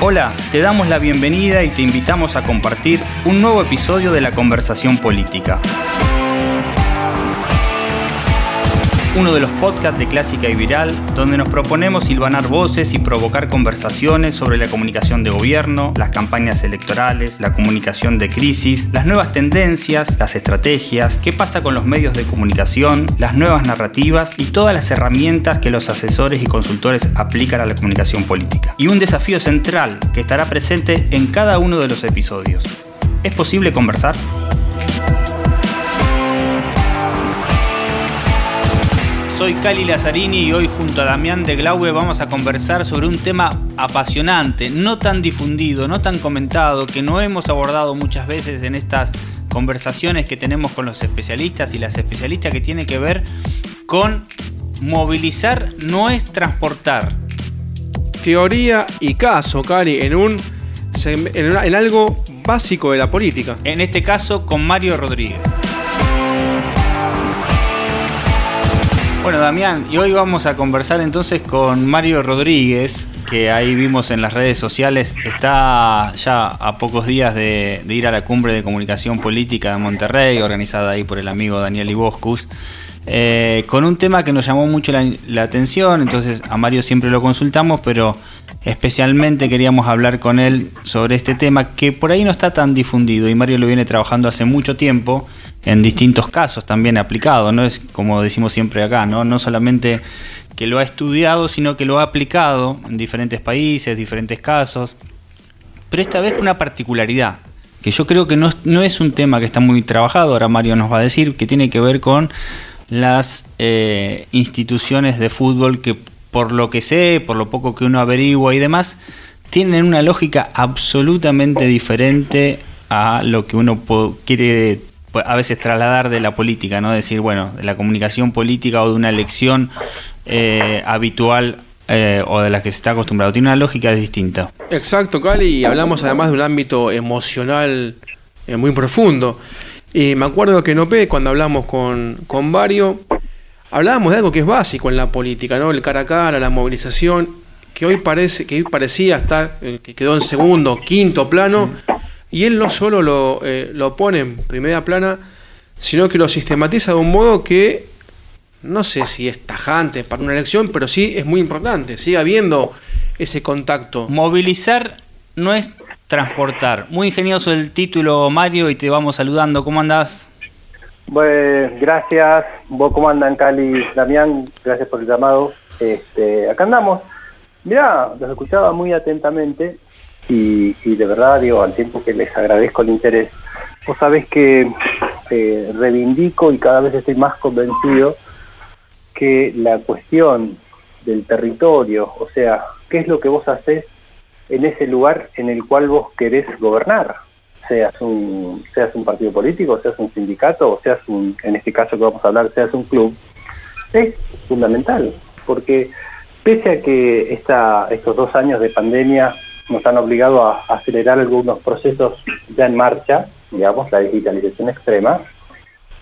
Hola, te damos la bienvenida y te invitamos a compartir un nuevo episodio de la conversación política. Uno de los podcasts de Clásica y Viral, donde nos proponemos silvanar voces y provocar conversaciones sobre la comunicación de gobierno, las campañas electorales, la comunicación de crisis, las nuevas tendencias, las estrategias, qué pasa con los medios de comunicación, las nuevas narrativas y todas las herramientas que los asesores y consultores aplican a la comunicación política. Y un desafío central que estará presente en cada uno de los episodios. ¿Es posible conversar? Soy Cali Lazzarini y hoy junto a Damián de Glaube vamos a conversar sobre un tema apasionante, no tan difundido, no tan comentado, que no hemos abordado muchas veces en estas conversaciones que tenemos con los especialistas y las especialistas que tiene que ver con movilizar no es transportar. Teoría y caso, Cali, en un en, en algo básico de la política. En este caso con Mario Rodríguez. Bueno, Damián, y hoy vamos a conversar entonces con Mario Rodríguez, que ahí vimos en las redes sociales, está ya a pocos días de, ir a la cumbre de comunicación política de Monterrey, organizada ahí por el amigo Daniel Iboscus, eh, con un tema que nos llamó mucho la, atención, entonces a Mario siempre lo consultamos, pero especialmente queríamos hablar con él sobre este tema que por ahí no está tan difundido y Mario lo viene trabajando hace mucho tiempo en distintos casos también aplicado, no es como decimos siempre acá, ¿no? no solamente que lo ha estudiado, sino que lo ha aplicado en diferentes países, diferentes casos, pero esta vez con una particularidad, que yo creo que no, no es un tema que está muy trabajado, ahora Mario nos va a decir, que tiene que ver con las eh, instituciones de fútbol que por lo que sé, por lo poco que uno averigua y demás, tienen una lógica absolutamente diferente a lo que uno quiere a veces trasladar de la política, ¿no? Decir, bueno, de la comunicación política o de una elección eh, habitual eh, o de la que se está acostumbrado. Tiene una lógica distinta. Exacto, Cali, y hablamos además de un ámbito emocional eh, muy profundo. Y me acuerdo que en OPE, cuando hablamos con, con Vario, hablábamos de algo que es básico en la política, ¿no? El cara a cara, la movilización, que hoy parece, que hoy parecía estar, que quedó en segundo, quinto plano. Y él no solo lo, eh, lo pone en primera plana, sino que lo sistematiza de un modo que no sé si es tajante para una elección, pero sí es muy importante. Sigue habiendo ese contacto. Movilizar no es transportar. Muy ingenioso el título, Mario, y te vamos saludando. ¿Cómo andás? Pues gracias. ¿Vos cómo andan, Cali? Damián, gracias por el llamado. Este, acá andamos. Mirá, los escuchaba muy atentamente y, de verdad, digo, al tiempo que les agradezco el interés, vos sabés que eh, reivindico y cada vez estoy más convencido que la cuestión del territorio, o sea, qué es lo que vos haces en ese lugar en el cual vos querés gobernar, seas un, seas un partido político, seas un sindicato, o seas un, en este caso que vamos a hablar, seas un club, es fundamental, porque pese a que esta, estos dos años de pandemia nos han obligado a acelerar algunos procesos ya en marcha, digamos, la digitalización extrema,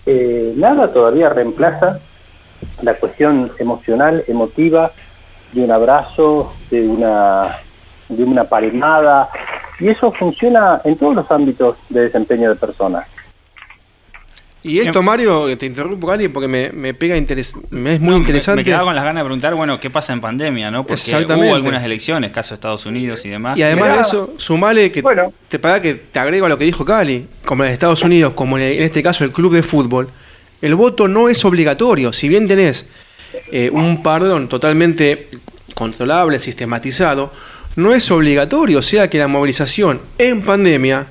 eh, nada todavía reemplaza la cuestión emocional, emotiva, de un abrazo, de una, de una palmada, y eso funciona en todos los ámbitos de desempeño de personas. Y esto, Mario, te interrumpo, Gary, porque me, me pega interes me es muy interesante. Me, quedaba con las ganas de preguntar, bueno, ¿qué pasa en pandemia? ¿no? Porque hubo algunas elecciones, caso de Estados Unidos y demás. Y además de eso, sumale que, te, para que te agrego a lo que dijo Cali, como en Estados Unidos, como en, este caso el club de fútbol, el voto no es obligatorio. Si bien tenés eh, un perdón totalmente controlable, sistematizado, no es obligatorio. O sea que la movilización en pandemia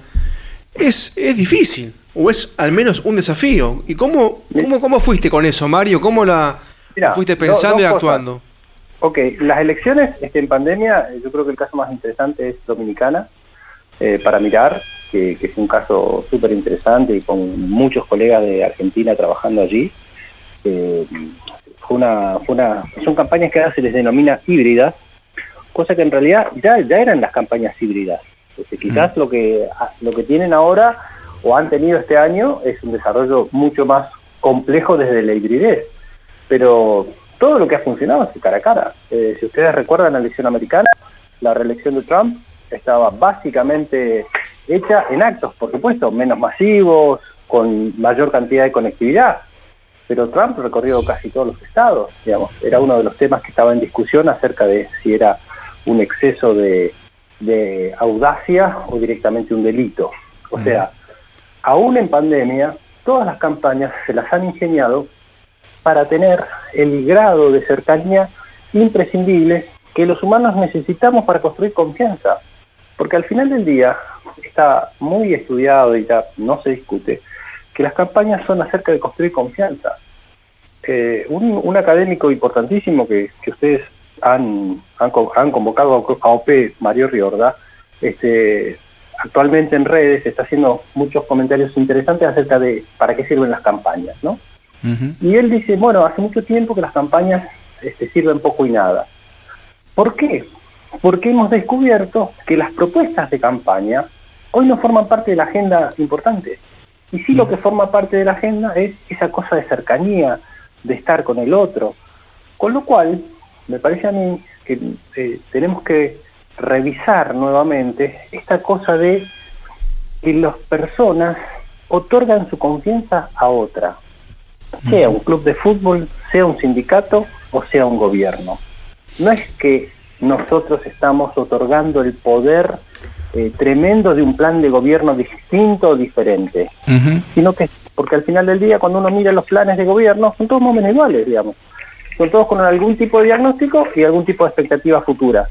es, es difícil o es al menos un desafío. ¿Y cómo, cómo, cómo fuiste con eso, Mario? ¿Cómo la fuiste pensando y actuando? Ok, las elecciones este, en pandemia, eh, yo creo que el caso más interesante es Dominicana, eh, para mirar, que, es un caso súper interesante y con muchos colegas de Argentina trabajando allí. Eh, fue una, fue una, son campañas que ahora se les denomina híbridas, cosa que en realidad ya, ya eran las campañas híbridas. Este, quizás mm. lo, que, lo que tienen ahora o han tenido este año es un desarrollo mucho más complejo desde la hibridez. Pero todo lo que ha funcionado es cara a cara. Eh, si ustedes recuerdan la elección americana, la reelección de Trump, estaba básicamente hecha en actos, por supuesto, menos masivos, con mayor cantidad de conectividad. Pero Trump recorrió casi todos los estados, digamos, era uno de los temas que estaba en discusión acerca de si era un exceso de, de audacia o directamente un delito. O sea, aún en pandemia, todas las campañas se las han ingeniado para tener el grado de cercanía imprescindible que los humanos necesitamos para construir confianza. Porque al final del día está muy estudiado y ya no se discute que las campañas son acerca de construir confianza. Eh, un, académico importantísimo que, ustedes han, han, convocado a OP, Mario Riorda, este, actualmente en redes está haciendo muchos comentarios interesantes acerca de para qué sirven las campañas, ¿no? Y él dice, bueno, hace mucho tiempo que las campañas este, sirven poco y nada. ¿Por qué? Porque hemos descubierto que las propuestas de campaña hoy no forman parte de la agenda importante. Y sí lo que forma parte de la agenda es esa cosa de cercanía, de estar con el otro. Con lo cual, me parece a mí que eh, tenemos que revisar nuevamente esta cosa de que las personas otorgan su confianza a otra, sea un club de fútbol, sea un sindicato o sea un gobierno. No es que nosotros estamos otorgando el poder eh, tremendo de un plan de gobierno distinto o diferente, sino que porque al final del día cuando uno mira los planes de gobierno son todos más o menos iguales, digamos son todos con algún tipo de diagnóstico y algún tipo de expectativa futura.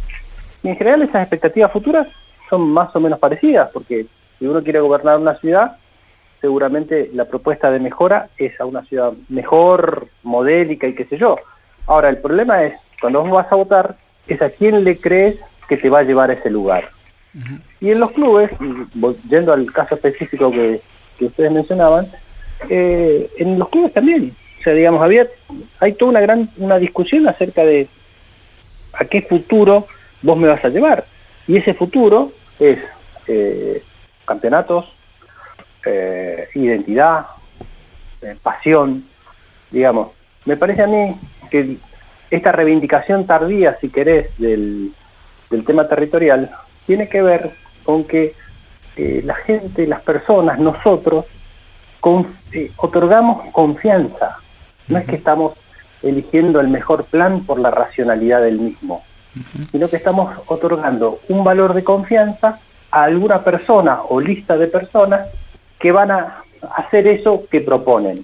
Y en general esas expectativas futuras son más o menos parecidas, porque si uno quiere gobernar una ciudad, seguramente la propuesta de mejora es a una ciudad mejor, modélica y qué sé yo. Ahora, el problema es, cuando vos vas a votar, es a quién le crees que te va a llevar a ese lugar. Y en los clubes, yendo al caso específico que, que ustedes mencionaban, eh, en los clubes también sea, digamos, había, hay toda una gran una discusión acerca de a qué futuro vos me vas a llevar. Y ese futuro es eh, campeonatos, eh, identidad, eh, pasión, digamos. Me parece a mí que esta reivindicación tardía, si querés, del, del tema territorial, tiene que ver con que la gente, las personas, nosotros, otorgamos confianza no es que estamos eligiendo el mejor plan por la racionalidad del mismo, sino que estamos otorgando un valor de confianza a alguna persona o lista de personas que van a hacer eso que proponen.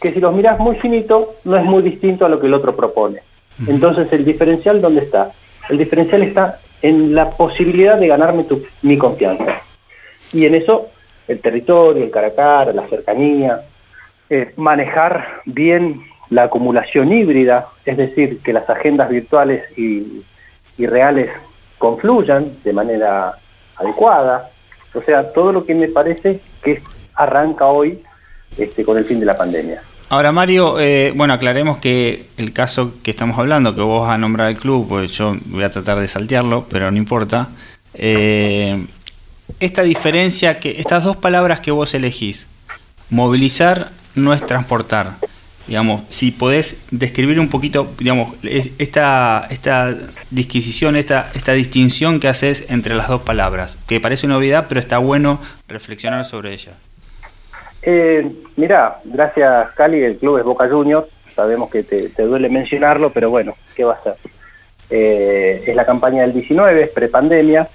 Que si los miras muy finito, no es muy distinto a lo que el otro propone. Entonces, ¿el diferencial dónde está? El diferencial está en la posibilidad de ganarme tu, mi confianza. Y en eso, el territorio, el cara a cara, la cercanía, eh, manejar bien la acumulación híbrida, es decir, que las agendas virtuales y, reales confluyan de manera adecuada. O sea, todo lo que me parece que arranca hoy este, con el fin de la pandemia. Ahora, Mario, eh, bueno, aclaremos que el caso que estamos hablando, que vos a nombrar el club, pues yo voy a tratar de saltearlo, pero no importa. Eh, esta diferencia, que estas dos palabras que vos elegís, movilizar no es transportar. Digamos, si podés describir un poquito, digamos, esta, esta disquisición, esta, esta distinción que haces entre las dos palabras, que parece una obviedad, pero está bueno reflexionar sobre ella. Eh, mira, gracias Cali, el club es Boca Juniors, sabemos que te, duele mencionarlo, pero bueno, ¿qué va a ser? Eh, es la campaña del 19, es prepandemia,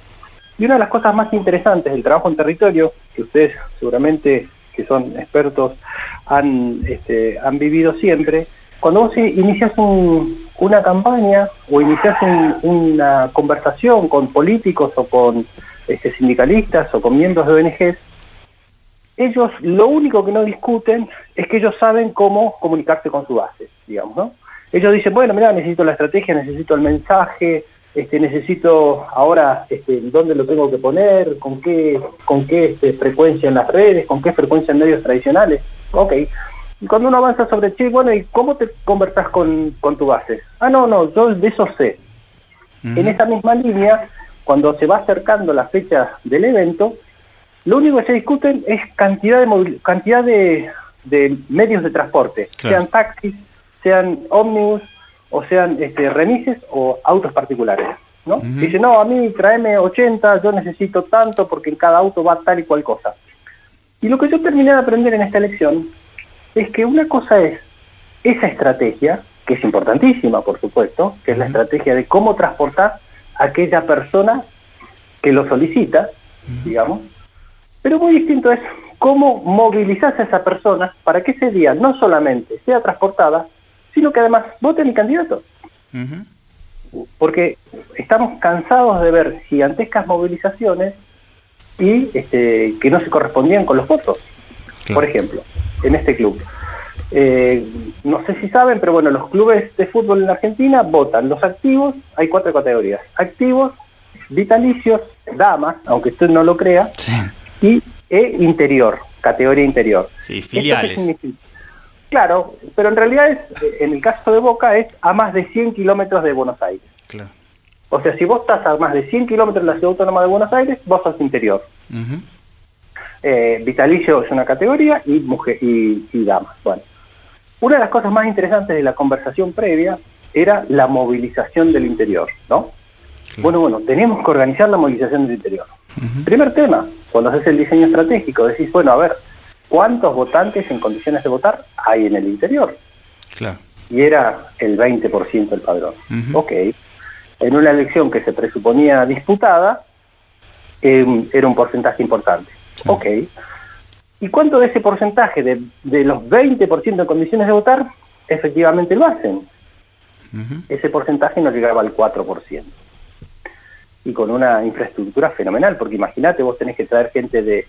y una de las cosas más interesantes del trabajo en territorio, que ustedes seguramente que son expertos han, este, han vivido siempre, cuando vos inicias una campaña o inicias una conversación con políticos o con este, sindicalistas o con miembros de ONGs, ellos lo único que no discuten es que ellos saben cómo comunicarse con su base, digamos, ¿no? Ellos dicen, bueno, mira, necesito la estrategia, necesito el mensaje, este, necesito ahora este, dónde lo tengo que poner, con qué, con qué este, frecuencia en las redes, con qué frecuencia en medios tradicionales. Ok. Y cuando uno avanza sobre, che, bueno, ¿y cómo te conversas con, con tu base? Ah, no, no, yo de eso sé. En esa misma línea, cuando se va acercando la fecha del evento, lo único que se discuten es cantidad de cantidad de, de medios de transporte, sean taxis, sean ómnibus, o sean este, remises o autos particulares. ¿no? Dice, no, a mí tráeme 80, yo necesito tanto porque en cada auto va tal y cual cosa. Y lo que yo terminé de aprender en esta lección es que una cosa es esa estrategia, que es importantísima, por supuesto, que es la estrategia de cómo transportar a aquella persona que lo solicita, digamos, pero muy distinto es cómo movilizas a esa persona para que ese día no solamente sea transportada, sino que además vote mi candidato. Porque estamos cansados de ver gigantescas movilizaciones y este, que no se correspondían con los votos. Por ejemplo, en este club. Eh, no sé si saben, pero bueno, los clubes de fútbol en Argentina votan los activos, hay cuatro categorías, activos, vitalicios, damas, aunque usted no lo crea, y e interior, categoría interior. Sí, filiales. Claro, pero en realidad es, en el caso de Boca es a más de 100 kilómetros de Buenos Aires. Claro. O sea, si vos estás a más de 100 kilómetros de la ciudad autónoma de Buenos Aires, vos sos interior. Eh, vitalicio es una categoría y mujer y, y damas. Bueno, una de las cosas más interesantes de la conversación previa era la movilización del interior, ¿no? Bueno, bueno, tenemos que organizar la movilización del interior. Primer tema, cuando haces el diseño estratégico, decís, bueno, a ver, ¿cuántos votantes en condiciones de votar hay en el interior? Claro. Y era el 20% del padrón. Ok. En una elección que se presuponía disputada, em, era un porcentaje importante. Ok. ¿Y cuánto de ese porcentaje, de, de los 20% en condiciones de votar, efectivamente lo hacen? Ese porcentaje no llegaba al 4% y con una infraestructura fenomenal, porque imagínate, vos tenés que traer gente de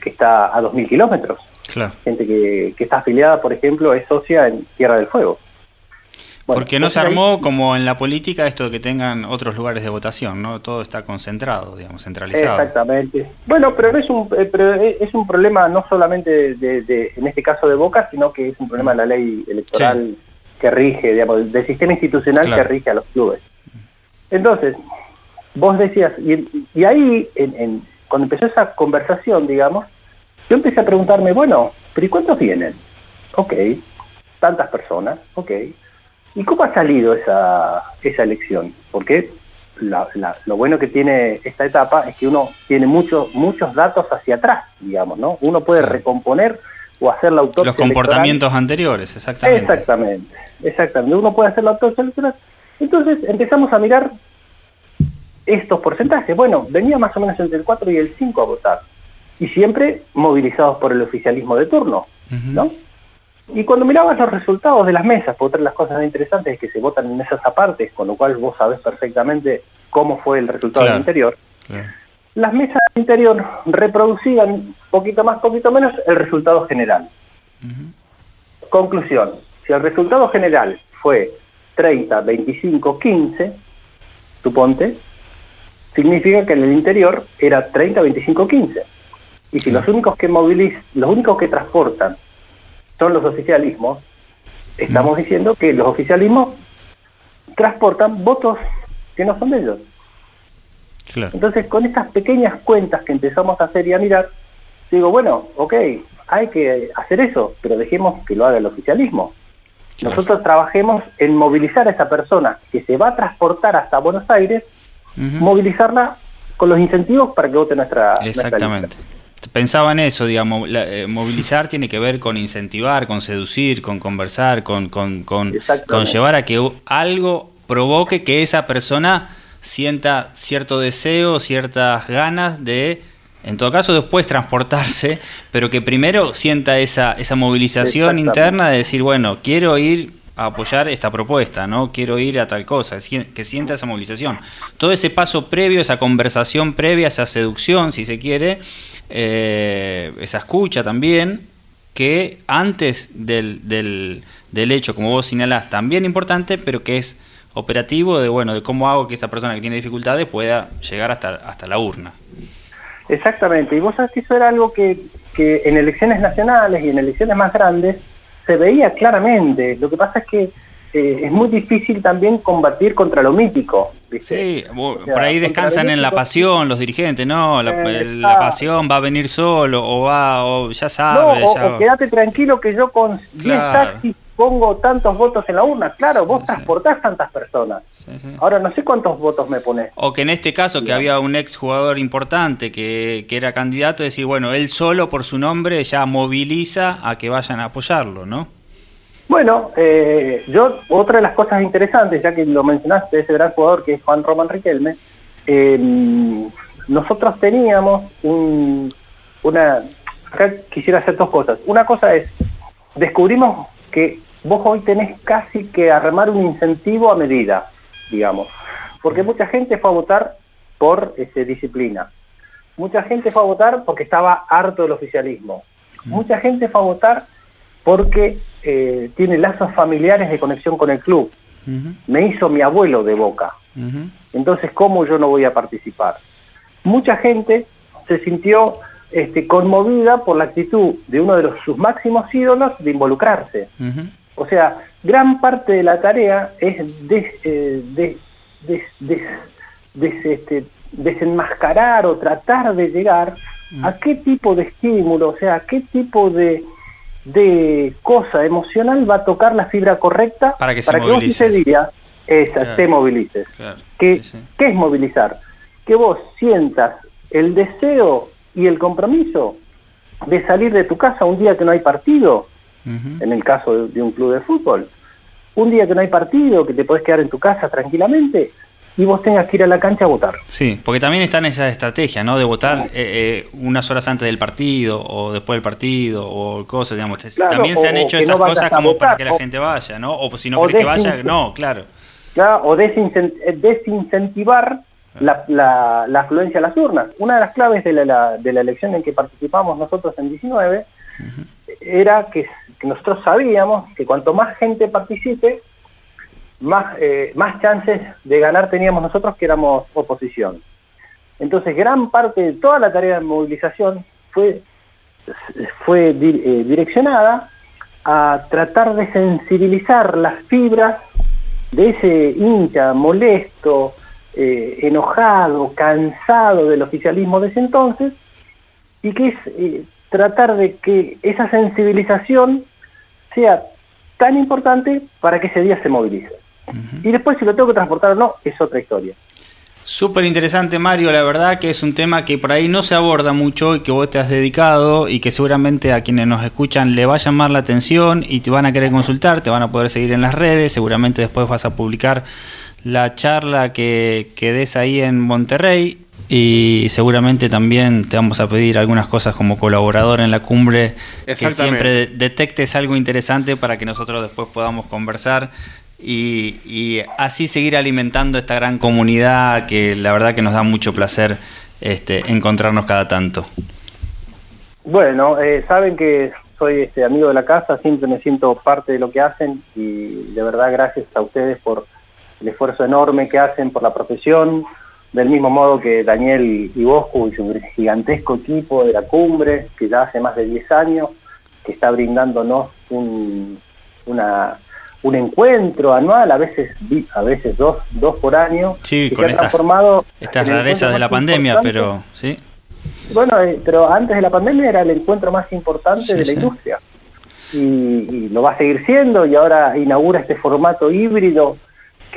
que está a 2.000 kilómetros, gente que, que está afiliada, por ejemplo, es socia en Tierra del Fuego. porque no se armó como en la política esto de que tengan otros lugares de votación, ¿no? Todo está concentrado, digamos, centralizado. Exactamente. Bueno, pero es un, eh, pero es un problema no solamente de, en este caso de Boca, sino que es un problema de la ley electoral que rige, digamos, del sistema institucional que rige a los clubes. Entonces, vos decías, y, ahí, en, cuando empezó esa conversación, digamos, yo empecé a preguntarme, bueno, pero ¿y cuántos vienen? Ok, tantas personas, ok. ¿Y cómo ha salido esa, esa elección? Porque lo bueno que tiene esta etapa es que uno tiene muchos muchos datos hacia atrás, digamos, ¿no? Uno puede recomponer o hacer la autopsia Los comportamientos anteriores, exactamente. Exactamente, exactamente. Uno puede hacer la autopsia electoral. Entonces empezamos a mirar estos porcentajes. Bueno, venía más o menos entre el 4 y el 5 a votar. Y siempre movilizados por el oficialismo de turno, ¿no? Y cuando mirabas los resultados de las mesas, por otra de las cosas interesantes es que se votan en mesas aparte, con lo cual vos sabés perfectamente cómo fue el resultado del interior. Las mesas del interior reproducían, poquito más, poquito menos, el resultado general. Conclusión, si el resultado general fue 30, 25, 15, suponte, significa que en el interior era 30, 25, 15. Y si los únicos que movilizan, los únicos que transportan son los oficialismos, estamos diciendo que los oficialismos transportan votos que no son de ellos. Entonces, con estas pequeñas cuentas que empezamos a hacer y a mirar, digo, bueno, ok, hay que hacer eso, pero dejemos que lo haga el oficialismo. Nosotros trabajemos en movilizar a esa persona que se va a transportar hasta Buenos Aires movilizarla con los incentivos para que vote nuestra Exactamente. Pensaba en eso, digamos, eh, movilizar tiene que ver con incentivar, con seducir, con conversar, con, con, con, llevar a que algo provoque que esa persona sienta cierto deseo, ciertas ganas de, en todo caso, después transportarse, pero que primero sienta esa, esa movilización interna de decir, bueno, quiero ir a apoyar esta propuesta, ¿no? Quiero ir a tal cosa, que sienta esa movilización. Todo ese paso previo, esa conversación previa, esa seducción, si se quiere, eh, esa escucha también, que antes del, del, del, hecho, como vos señalás, también importante, pero que es operativo de, bueno, de cómo hago que esa persona que tiene dificultades pueda llegar hasta, hasta la urna. Exactamente, y vos sabés que eso era algo que, que en elecciones nacionales y en elecciones más grandes, se veía claramente. Lo que pasa es que eh, es muy difícil también combatir contra lo mítico. Sí, por ahí descansan en la pasión los dirigentes, ¿no? La, pasión va a venir solo o va, o ya sabe. o, quédate tranquilo que yo con 10 taxis pongo tantos votos en la urna. Claro, vos transportás tantas personas. Ahora no sé cuántos votos me pones. O que en este caso, que había un ex jugador importante que, que era candidato, decir, bueno, él solo por su nombre ya moviliza a que vayan a apoyarlo, ¿no? Bueno, eh, yo, otra de las cosas interesantes, ya que lo mencionaste, ese gran jugador que es Juan Román Riquelme, eh, nosotros teníamos un, una... Acá quisiera hacer dos cosas. Una cosa es, descubrimos que vos hoy tenés casi que armar un incentivo a medida, digamos, porque mucha gente fue a votar por ese, disciplina. Mucha gente fue a votar porque estaba harto del oficialismo. Mucha gente fue a votar porque eh, tiene lazos familiares de conexión con el club. Me hizo mi abuelo de boca. Entonces, ¿cómo yo no voy a participar? Mucha gente se sintió este, conmovida por la actitud de uno de los, sus máximos ídolos de involucrarse. O sea, gran parte de la tarea es eh, de, este, desenmascarar o tratar de llegar a qué tipo de estímulo, o sea, a qué tipo de, de cosa emocional va a tocar la fibra correcta para que, se para que vos ese día esa, te movilices. ¿Qué, ¿Qué es movilizar? Que vos sientas el deseo y el compromiso de salir de tu casa un día que no hay partido, en el caso de, un club de fútbol, un día que no hay partido, que te podés quedar en tu casa tranquilamente, y vos tengas que ir a la cancha a votar. Sí, porque también está en esa estrategia, ¿no? De votar eh, eh, unas horas antes del partido o después del partido o cosas, digamos. también se han hecho esas cosas como para que la gente vaya, ¿no? O si no querés que vaya, no, claro. o desincentivar la, la, afluencia a las urnas. Una de las claves de la, de la elección en que participamos nosotros en 19 era que, que nosotros sabíamos que cuanto más gente participe, más, eh, más chances de ganar teníamos nosotros que éramos oposición. Entonces, gran parte de toda la tarea de movilización fue, fue eh, direccionada a tratar de sensibilizar las fibras de ese hincha molesto, eh, enojado, cansado del oficialismo de ese entonces, y que es tratar de que esa sensibilización sea tan importante para que ese día se movilice. Y después si lo tengo que transportar o no, es otra historia. Súper interesante, Mario. La verdad que es un tema que por ahí no se aborda mucho y que vos te has dedicado y que seguramente a quienes nos escuchan le va a llamar la atención y te van a querer consultar, te van a poder seguir en las redes. Seguramente después vas a publicar la charla que, que des ahí en Monterrey y seguramente también te vamos a pedir algunas cosas como colaborador en la cumbre que siempre detectes algo interesante para que nosotros después podamos conversar y, así seguir alimentando esta gran comunidad que la verdad que nos da mucho placer este, encontrarnos cada tanto. Bueno, eh, saben que soy este amigo de la casa, siempre me siento parte de lo que hacen y de verdad gracias a ustedes por el esfuerzo enorme que hacen por la profesión, del mismo modo que Daniel y Bosco y su gigantesco equipo de la cumbre, que ya hace más de 10 años, que está brindándonos un, una un encuentro anual, a veces a veces dos, dos por año. Sí, con estas, estas rarezas de la pandemia, pero sí. Bueno, eh, pero antes de la pandemia era el encuentro más importante de la industria. Y, lo va a seguir siendo y ahora inaugura este formato híbrido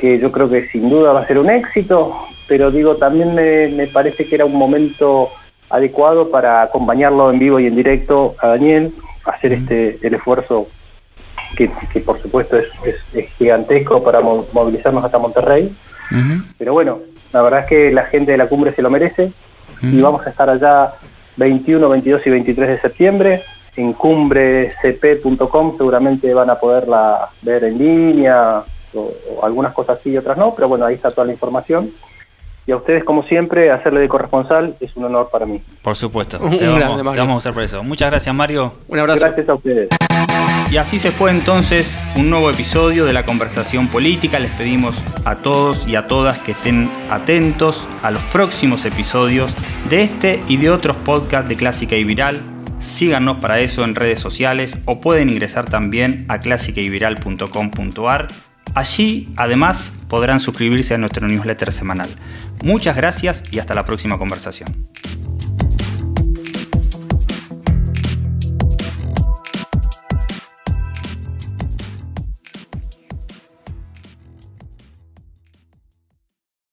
que yo creo que sin duda va a ser un éxito, pero digo, también me, me parece que era un momento adecuado para acompañarlo en vivo y en directo a Daniel, hacer este el esfuerzo que, por supuesto es, gigantesco para movilizarnos hasta Monterrey. Pero bueno, la verdad es que la gente de la cumbre se lo merece y vamos a estar allá 21, 22 y 23 de septiembre en cumbrecp.com seguramente van a poderla ver en línea o, algunas cosas sí y otras no, pero bueno, ahí está toda la información. Y a ustedes, como siempre, hacerle de corresponsal es un honor para mí. Por supuesto, te, vamos, te vamos a hacer por eso. Muchas gracias, Mario. Un abrazo. Gracias a ustedes. Y así se fue entonces un nuevo episodio de la conversación política. Les pedimos a todos y a todas que estén atentos a los próximos episodios de este y de otros podcasts de Clásica y Viral. Síganos para eso en redes sociales o pueden ingresar también a clásicayviral.com.ar. Allí, además, podrán suscribirse a nuestro newsletter semanal. Muchas gracias y hasta la próxima conversación.